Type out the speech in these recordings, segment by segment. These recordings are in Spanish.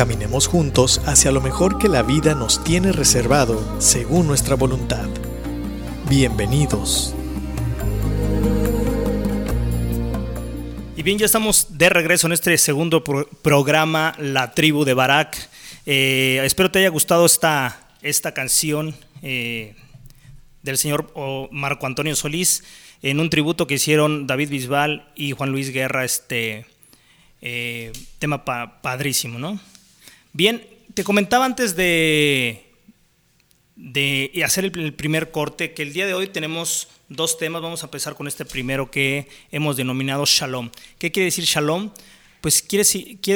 Caminemos juntos hacia lo mejor que la vida nos tiene reservado según nuestra voluntad. Bienvenidos. Y bien, ya estamos de regreso en este segundo programa, La Tribu de Barak. Eh, espero te haya gustado esta, esta canción eh, del señor Marco Antonio Solís en un tributo que hicieron David Bisbal y Juan Luis Guerra, este eh, tema padrísimo, ¿no? Bien, te comentaba antes de, de hacer el, primer corte que el día de hoy tenemos dos temas. Vamos a empezar con este primero que hemos denominado Shalom. ¿Qué quiere decir Shalom? Pues quiere,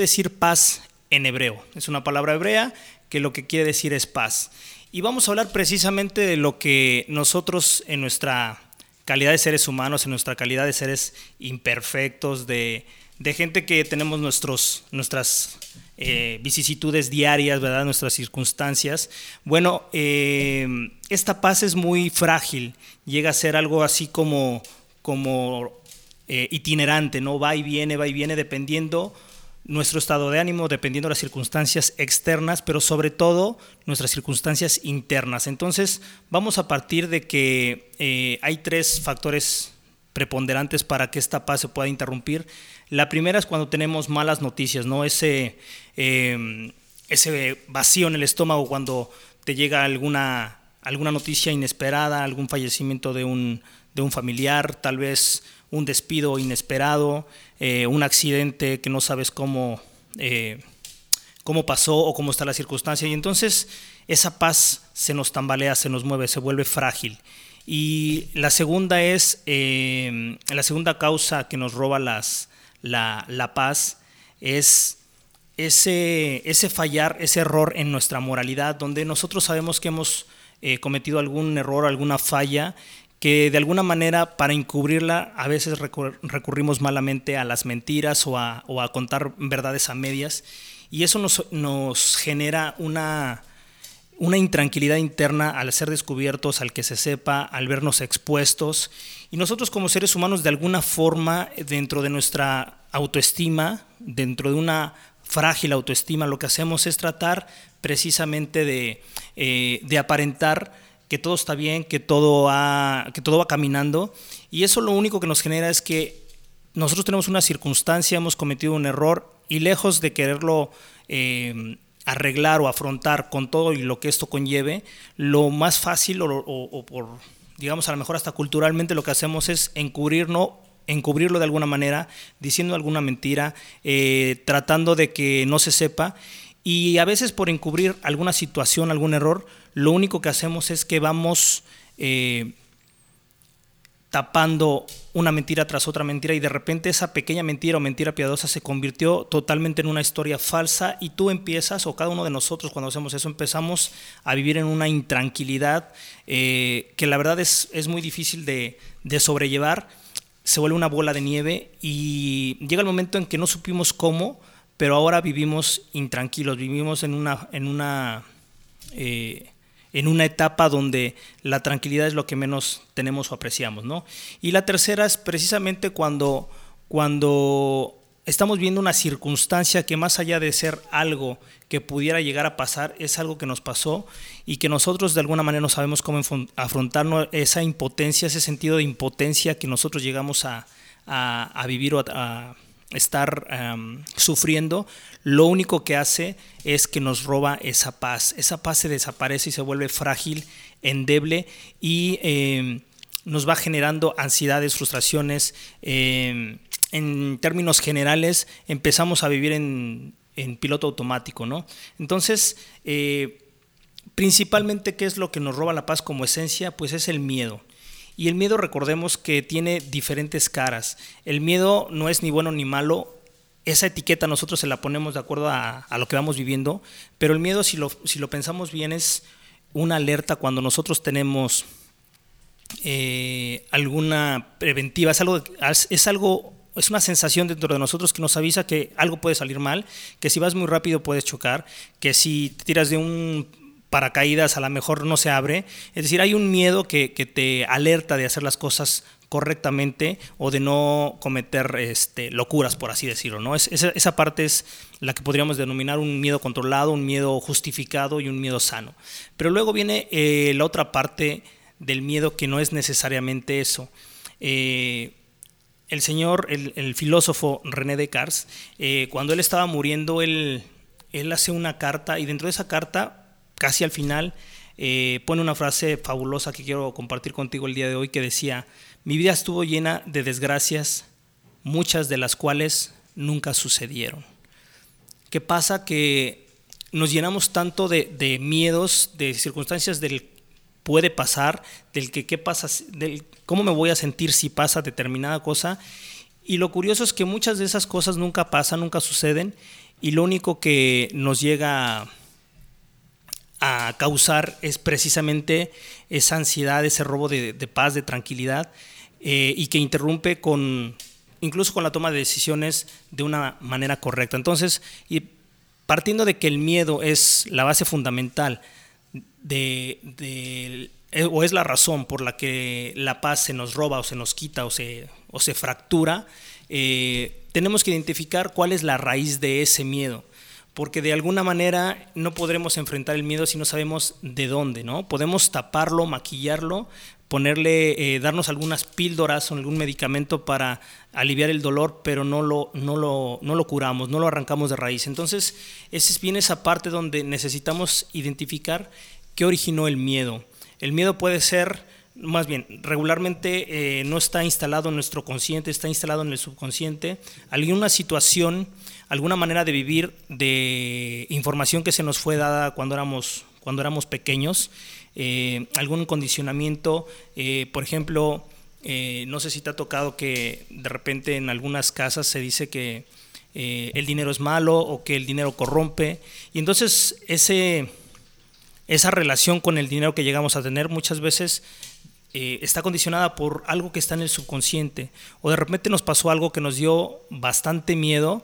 decir paz en hebreo. Es una palabra hebrea que lo que quiere decir es paz. Y vamos a hablar precisamente de lo que nosotros en nuestra calidad de seres humanos, en nuestra calidad de seres imperfectos, de, de gente que tenemos nuestros, nuestras eh, vicisitudes diarias, ¿verdad? nuestras circunstancias. Bueno, eh, esta paz es muy frágil, llega a ser algo así como, como eh, itinerante, ¿no? va y viene, va y viene, dependiendo nuestro estado de ánimo, dependiendo de las circunstancias externas, pero sobre todo nuestras circunstancias internas. Entonces, vamos a partir de que hay tres factores preponderantes para que esta paz se pueda interrumpir. La primera es cuando tenemos malas noticias, ¿no? Ese, em, ese vacío en el estómago cuando te llega alguna, alguna noticia inesperada, algún fallecimiento de un, de un familiar, tal vez un despido inesperado, eh, un accidente que no sabes cómo, eh, cómo pasó o cómo está la circunstancia. Y entonces esa paz se nos tambalea, se nos mueve, se vuelve frágil. Y la segunda es, em, la segunda causa que nos roba las, la, paz es ese, ese fallar, ese error en nuestra moralidad, donde nosotros sabemos que hemos eh, cometido algún error, alguna falla, que de alguna manera para encubrirla a veces recurrimos malamente a las mentiras o a, o a contar verdades a medias, y eso nos, nos genera una, una intranquilidad interna al ser descubiertos, al que se sepa, al vernos expuestos. Y nosotros como seres humanos, de alguna forma, dentro de nuestra autoestima, dentro de una frágil autoestima, lo que hacemos es tratar precisamente de, eh, aparentar que todo está bien, que todo, que todo va caminando. Y eso lo único que nos genera es que nosotros tenemos una circunstancia, hemos cometido un error y lejos de quererlo eh, arreglar o afrontar con todo y lo que esto conlleve, lo más fácil o, por, digamos, a lo mejor hasta culturalmente lo que hacemos es encubrirlo, encubrirlo de alguna manera, diciendo alguna mentira, eh, tratando de que no se sepa. Y a veces por encubrir alguna situación, algún error, lo único que hacemos es que vamos eh, tapando una mentira tras otra mentira y de repente esa pequeña mentira o mentira piadosa se convirtió totalmente en una historia falsa y tú empiezas, o cada uno de nosotros cuando hacemos eso, empezamos a vivir en una intranquilidad eh, que la verdad es, es muy difícil de, de, sobrellevar, se vuelve una bola de nieve y llega el momento en que no supimos cómo, pero ahora vivimos intranquilos, vivimos en una... En una eh, en una etapa donde la tranquilidad es lo que menos tenemos o apreciamos, ¿no? Y la tercera es precisamente cuando, cuando estamos viendo una circunstancia que más allá de ser algo que pudiera llegar a pasar, es algo que nos pasó y que nosotros de alguna manera no sabemos cómo afrontar esa impotencia, ese sentido de impotencia que nosotros llegamos a, a, vivir o a estar sufriendo, lo único que hace es que nos roba esa paz. Esa paz se desaparece y se vuelve frágil, endeble y em, nos va generando ansiedades, frustraciones. Em, en términos generales, empezamos a vivir en, en piloto automático, ¿no? Entonces, eh, principalmente, ¿qué es lo que nos roba la paz como esencia? Pues es el miedo. Y el miedo recordemos que tiene diferentes caras. El miedo no es ni bueno ni malo, esa etiqueta nosotros se la ponemos de acuerdo a, lo que vamos viviendo, pero el miedo, si lo, si lo pensamos bien, es una alerta cuando nosotros tenemos eh, alguna preventiva, es algo, es algo, es una sensación dentro de nosotros que nos avisa que algo puede salir mal, que si vas muy rápido puedes chocar, que si tiras de un paracaídas a lo mejor no se abre, es decir, hay un miedo que, que te alerta de hacer las cosas correctamente o de no cometer este, locuras, por así decirlo. ¿no? Es, esa, parte es la que podríamos denominar un miedo controlado, un miedo justificado y un miedo sano. Pero luego viene eh, la otra parte del miedo que no es necesariamente eso. Eh, el señor, el, filósofo René Descartes, eh, cuando él estaba muriendo, él, él hace una carta y dentro de esa carta, casi al final, pone una frase fabulosa que quiero compartir contigo el día de hoy que decía, mi vida estuvo llena de desgracias, muchas de las cuales nunca sucedieron. ¿Qué pasa? Que nos llenamos tanto de, miedos, de circunstancias del puede pasar, del que qué pasa, del cómo me voy a sentir si pasa determinada cosa. Y lo curioso es que muchas de esas cosas nunca pasan, nunca suceden, y lo único que nos llega a causar es precisamente esa ansiedad, ese robo de, paz, de tranquilidad, eh, y que interrumpe con incluso con la toma de decisiones de una manera correcta. Entonces, y partiendo de que el miedo es la base fundamental de, eh, o es la razón por la que la paz se nos roba o se nos quita o se, o se fractura, eh, tenemos que identificar cuál es la raíz de ese miedo porque de alguna manera no podremos enfrentar el miedo si no sabemos de dónde, ¿no? Podemos taparlo, maquillarlo, ponerle, eh, darnos algunas píldoras o algún medicamento para aliviar el dolor, pero no lo, no lo, no lo curamos, no lo arrancamos de raíz. Entonces, esa es bien esa parte donde necesitamos identificar qué originó el miedo. El miedo puede ser, más bien, regularmente eh, no está instalado en nuestro consciente, está instalado en el subconsciente. Alguna situación alguna manera de vivir de información que se nos fue dada cuando éramos, cuando éramos pequeños, eh, algún condicionamiento, eh, por ejemplo, eh, no sé si te ha tocado que de repente en algunas casas se dice que el dinero es malo o que el dinero corrompe, y entonces ese, esa relación con el dinero que llegamos a tener muchas veces está condicionada por algo que está en el subconsciente, o de repente nos pasó algo que nos dio bastante miedo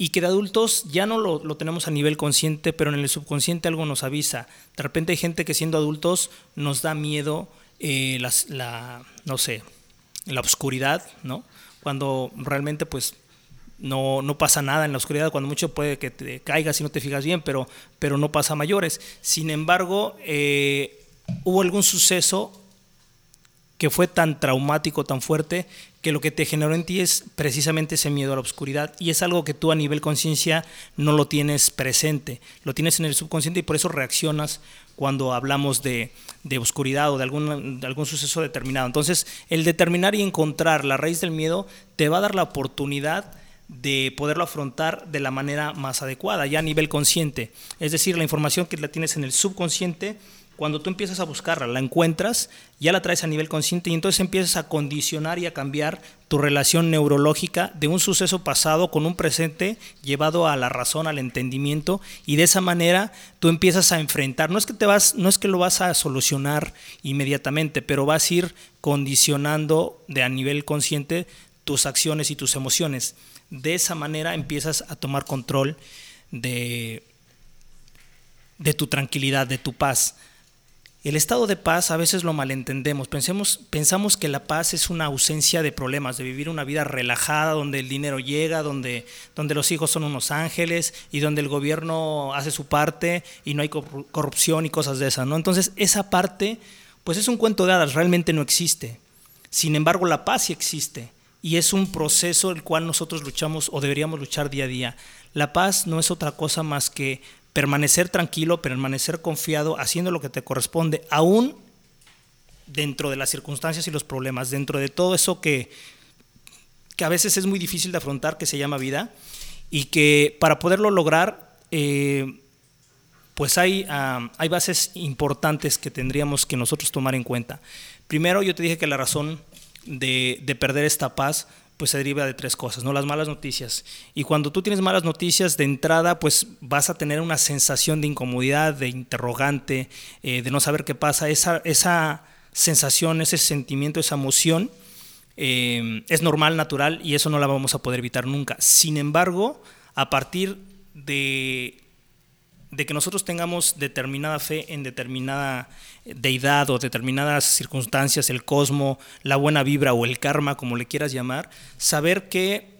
y que de adultos ya no lo, tenemos a nivel consciente, pero en el subconsciente algo nos avisa. De repente hay gente que siendo adultos nos da miedo eh, la, no sé, la oscuridad, ¿no? Cuando realmente pues no, no, pasa nada en la oscuridad, cuando mucho puede que te caigas y no te fijas bien, pero, pero no pasa mayores. Sin embargo, eh, hubo algún suceso que fue tan traumático, tan fuerte, que lo que te generó en ti es precisamente ese miedo a la oscuridad y es algo que tú a nivel conciencia no lo tienes presente, lo tienes en el subconsciente y por eso reaccionas cuando hablamos de, de oscuridad o de algún, de algún suceso determinado. Entonces, el determinar y encontrar la raíz del miedo te va a dar la oportunidad de poderlo afrontar de la manera más adecuada, ya a nivel consciente. Es decir, la información que la tienes en el subconsciente cuando tú empiezas a buscarla, la encuentras, ya la traes a nivel consciente y entonces empiezas a condicionar y a cambiar tu relación neurológica de un suceso pasado con un presente llevado a la razón, al entendimiento y de esa manera tú empiezas a enfrentar, no es que te vas, no es que lo vas a solucionar inmediatamente, pero vas a ir condicionando de a nivel consciente tus acciones y tus emociones. De esa manera empiezas a tomar control de de tu tranquilidad, de tu paz. El estado de paz a veces lo malentendemos. Pensemos, pensamos que la paz es una ausencia de problemas, de vivir una vida relajada, donde el dinero llega, donde, donde los hijos son unos ángeles y donde el gobierno hace su parte y no hay corrupción y cosas de esas. ¿no? Entonces, esa parte, pues es un cuento de hadas, realmente no existe. Sin embargo, la paz sí existe y es un proceso el cual nosotros luchamos o deberíamos luchar día a día. La paz no es otra cosa más que permanecer tranquilo, permanecer confiado, haciendo lo que te corresponde, aún dentro de las circunstancias y los problemas, dentro de todo eso que, que a veces es muy difícil de afrontar, que se llama vida, y que para poderlo lograr, eh, pues hay, ah, hay bases importantes que tendríamos que nosotros tomar en cuenta. Primero, yo te dije que la razón de, de perder esta paz pues se deriva de tres cosas, ¿no? Las malas noticias. Y cuando tú tienes malas noticias de entrada, pues vas a tener una sensación de incomodidad, de interrogante, eh, de no saber qué pasa. Esa, esa sensación, ese sentimiento, esa emoción eh, es normal, natural y eso no la vamos a poder evitar nunca. Sin embargo, a partir de de que nosotros tengamos determinada fe en determinada deidad o determinadas circunstancias, el cosmo, la buena vibra o el karma, como le quieras llamar, saber que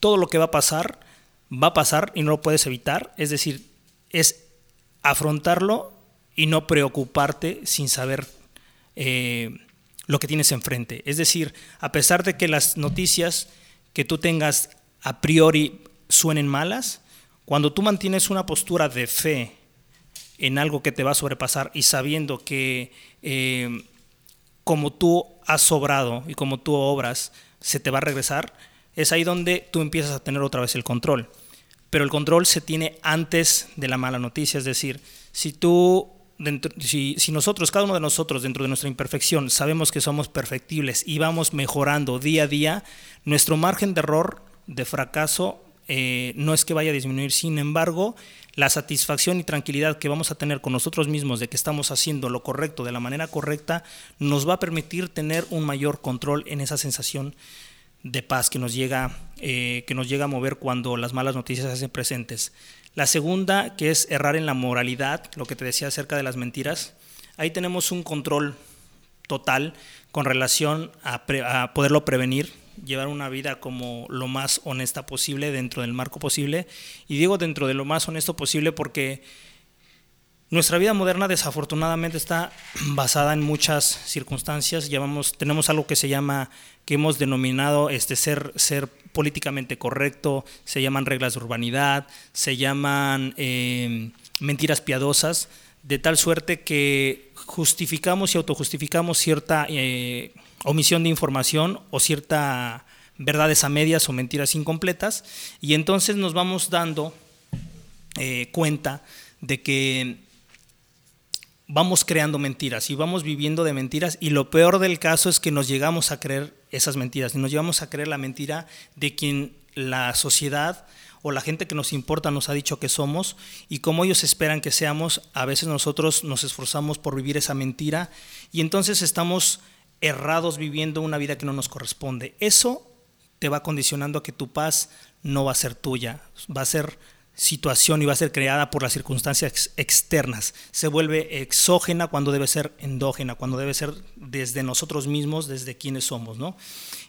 todo lo que va a pasar va a pasar y no lo puedes evitar, es decir, es afrontarlo y no preocuparte sin saber eh, lo que tienes enfrente. Es decir, a pesar de que las noticias que tú tengas a priori suenen malas, cuando tú mantienes una postura de fe en algo que te va a sobrepasar y sabiendo que eh, como tú has sobrado y como tú obras, se te va a regresar, es ahí donde tú empiezas a tener otra vez el control. Pero el control se tiene antes de la mala noticia, es decir, si tú, si, si nosotros, cada uno de nosotros dentro de nuestra imperfección, sabemos que somos perfectibles y vamos mejorando día a día, nuestro margen de error, de fracaso, eh, no es que vaya a disminuir, sin embargo, la satisfacción y tranquilidad que vamos a tener con nosotros mismos de que estamos haciendo lo correcto de la manera correcta, nos va a permitir tener un mayor control en esa sensación de paz que nos llega, eh, que nos llega a mover cuando las malas noticias se hacen presentes. La segunda, que es errar en la moralidad, lo que te decía acerca de las mentiras, ahí tenemos un control total con relación a poderlo prevenir llevar una vida como lo más honesta posible dentro del marco posible. Y digo dentro de lo más honesto posible porque nuestra vida moderna desafortunadamente está basada en muchas circunstancias. Llevamos, tenemos algo que se llama, que hemos denominado este, ser, ser políticamente correcto, se llaman reglas de urbanidad, se llaman eh, mentiras piadosas, de tal suerte que justificamos y autojustificamos cierta... Eh, omisión de información o cierta verdades a medias o mentiras incompletas y entonces nos vamos dando eh, cuenta de que vamos creando mentiras y vamos viviendo de mentiras y lo peor del caso es que nos llegamos a creer esas mentiras y nos llegamos a creer la mentira de quien la sociedad o la gente que nos importa nos ha dicho que somos y como ellos esperan que seamos, a veces nosotros nos esforzamos por vivir esa mentira y entonces estamos errados viviendo una vida que no nos corresponde. Eso te va condicionando a que tu paz no va a ser tuya, va a ser situación y va a ser creada por las circunstancias externas. Se vuelve exógena cuando debe ser endógena, cuando debe ser desde nosotros mismos, desde quienes somos, ¿no?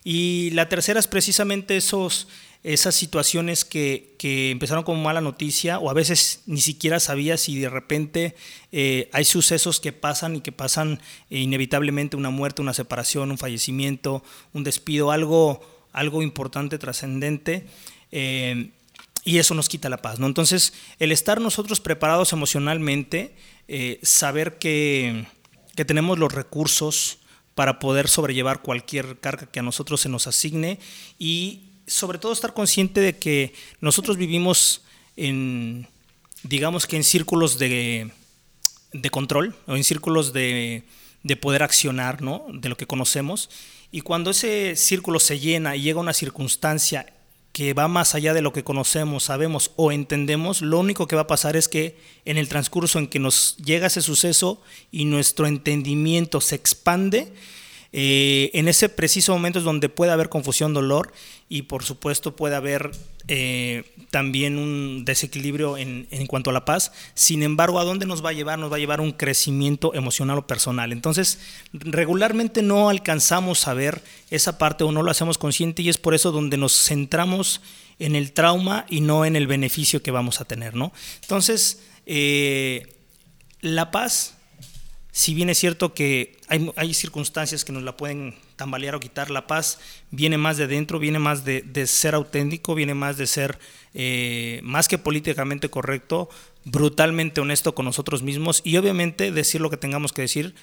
Y la tercera es precisamente esos esas situaciones que, que, empezaron como mala noticia o a veces ni siquiera sabías si de repente eh, hay sucesos que pasan y que pasan eh, inevitablemente una muerte, una separación, un fallecimiento, un despido, algo, algo importante, trascendente. Eh, y eso nos quita la paz. ¿no? Entonces, el estar nosotros preparados emocionalmente, saber que, que tenemos los recursos para poder sobrellevar cualquier carga que a nosotros se nos asigne y sobre todo estar consciente de que nosotros vivimos en, digamos que en círculos de, de control o en círculos de, de, poder accionar, ¿no? De lo que conocemos. Y cuando ese círculo se llena y llega una circunstancia que va más allá de lo que conocemos, sabemos o entendemos, lo único que va a pasar es que en el transcurso en que nos llega ese suceso y nuestro entendimiento se expande, eh, en ese preciso momento es donde puede haber confusión, dolor y por supuesto puede haber eh, también un desequilibrio en, cuanto a la paz. Sin embargo, ¿a dónde nos va a llevar? Nos va a llevar un crecimiento emocional o personal. Entonces, regularmente no alcanzamos a ver esa parte o no lo hacemos consciente y es por eso donde nos centramos en el trauma y no en el beneficio que vamos a tener. ¿no? Entonces, eh, la paz si bien es cierto que hay, circunstancias que nos la pueden tambalear o quitar, la paz viene más de dentro, viene más de, ser auténtico, viene más de ser eh, más que políticamente correcto, brutalmente honesto con nosotros mismos y obviamente decir lo que tengamos que decir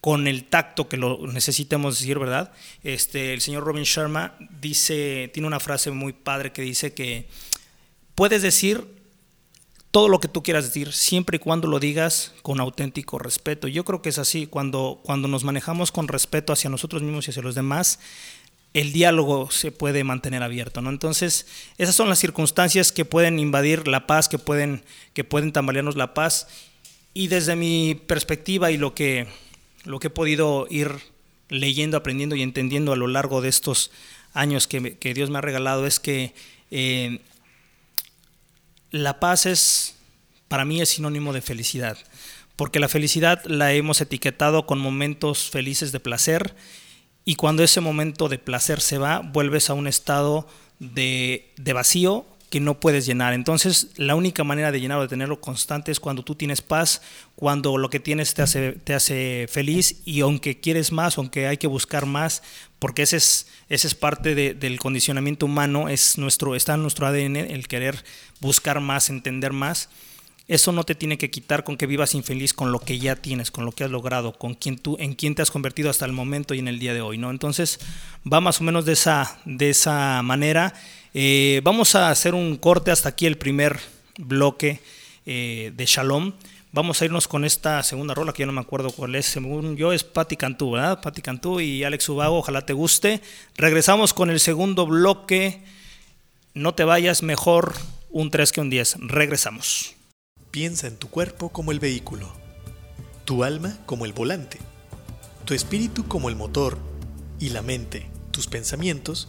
con el tacto que lo necesitemos decir, ¿verdad? Este, el señor Robin Sharma dice, tiene una frase muy padre que dice que puedes decir todo lo que tú quieras decir, siempre y cuando lo digas con auténtico respeto. Yo creo que es así, cuando, cuando nos manejamos con respeto hacia nosotros mismos y hacia los demás, el diálogo se puede mantener abierto, ¿no? Entonces, esas son las circunstancias que pueden invadir la paz, que pueden, que pueden tambalearnos la paz. Y desde mi perspectiva y lo que, lo que he podido ir leyendo, aprendiendo y entendiendo a lo largo de estos años que, Dios me ha regalado, es que eh, la paz es, para mí, es sinónimo de felicidad. Porque la felicidad la hemos etiquetado con momentos felices de placer y cuando ese momento de placer se va, vuelves a un estado de, vacío que no puedes llenar. Entonces, la única manera de llenarlo, de tenerlo constante, es cuando tú tienes paz, cuando lo que tienes te hace, te hace feliz y aunque quieres más, aunque hay que buscar más, porque ese es, ese es parte del condicionamiento humano, es nuestro, está en nuestro ADN el querer buscar más, entender más eso no te tiene que quitar con que vivas infeliz con lo que ya tienes, con lo que has logrado, con quien tú, en quién te has convertido hasta el momento y en el día de hoy, ¿no? Entonces va más o menos de esa, de esa manera. Eh, vamos a hacer un corte hasta aquí el primer bloque eh, de Shalom. Vamos a irnos con esta segunda rola que ya no me acuerdo cuál es. Según yo es Patti Cantú, ¿verdad? Patti Cantú y Alex Ubago, ojalá te guste. Regresamos con el segundo bloque. No te vayas, mejor un 3 que un 10. Regresamos. Piensa en tu cuerpo como el vehículo, tu alma como el volante, tu espíritu como el motor y la mente, tus pensamientos,